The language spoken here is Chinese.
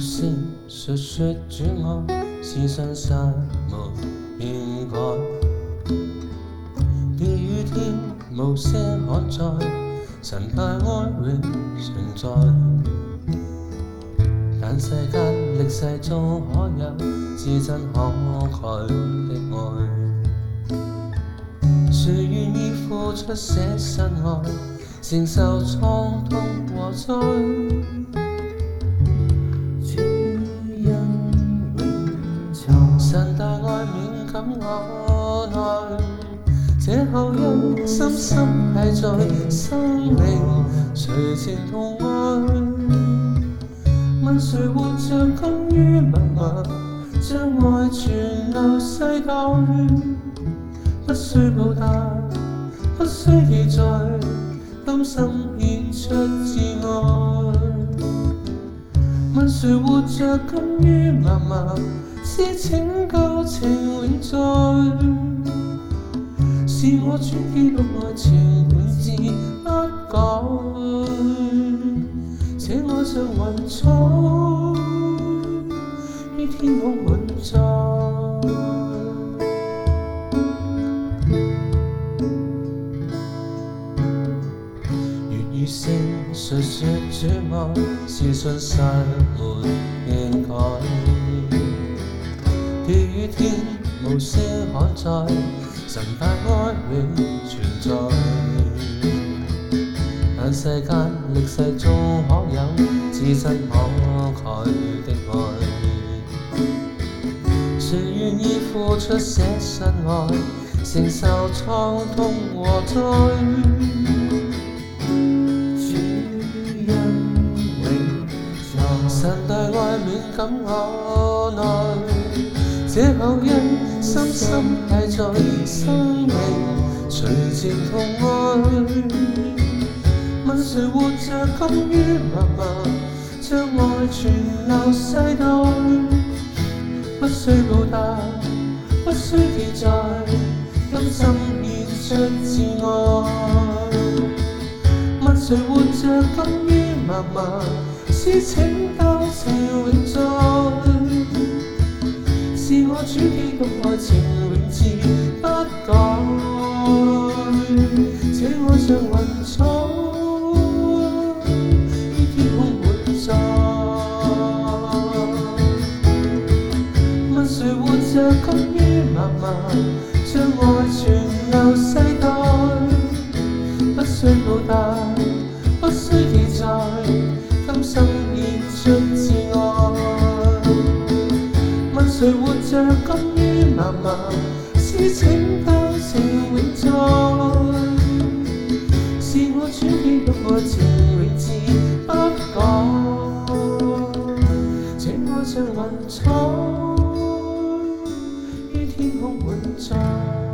声述说主我，是真心无变改。地与天无声可再，神与爱永存在。但世间历世中可有至真可慨的爱？谁愿意付出些真爱，承受创痛和罪？赠大爱，敏感我内。这后一心心系在生命谁情痛爱？问谁活着甘于默默，将爱传留世代。不需报答，不需记载，甘心献出挚爱。问谁活着甘于默默？是拯救情永在，是我专辑爱情永志不改。这爱像云彩，于天空永在。粤语声说说最爱，是信散了的改。雨天无声可再，神大爱永存在。但世间历世中可有至真可贵的爱？谁愿意付出舍身爱，承受创痛和灾？主恩永在，神大爱敏感我爱。这某人深深爱在生命，随潮痛爱。问谁活着甘于默默，将爱传留世代。不需报答，不需记载，甘心献出真爱。问谁活着甘于默默，是情交情永在。天天督爱情永志不改，这爱像云彩，与天空玩耍。问谁活着甘于默默，将爱传留世代，不需报答，不需期待，甘心献出。金於媽媽，是請她笑永在，是我傳遞的愛情永恆不改。请我像云彩于天空满载。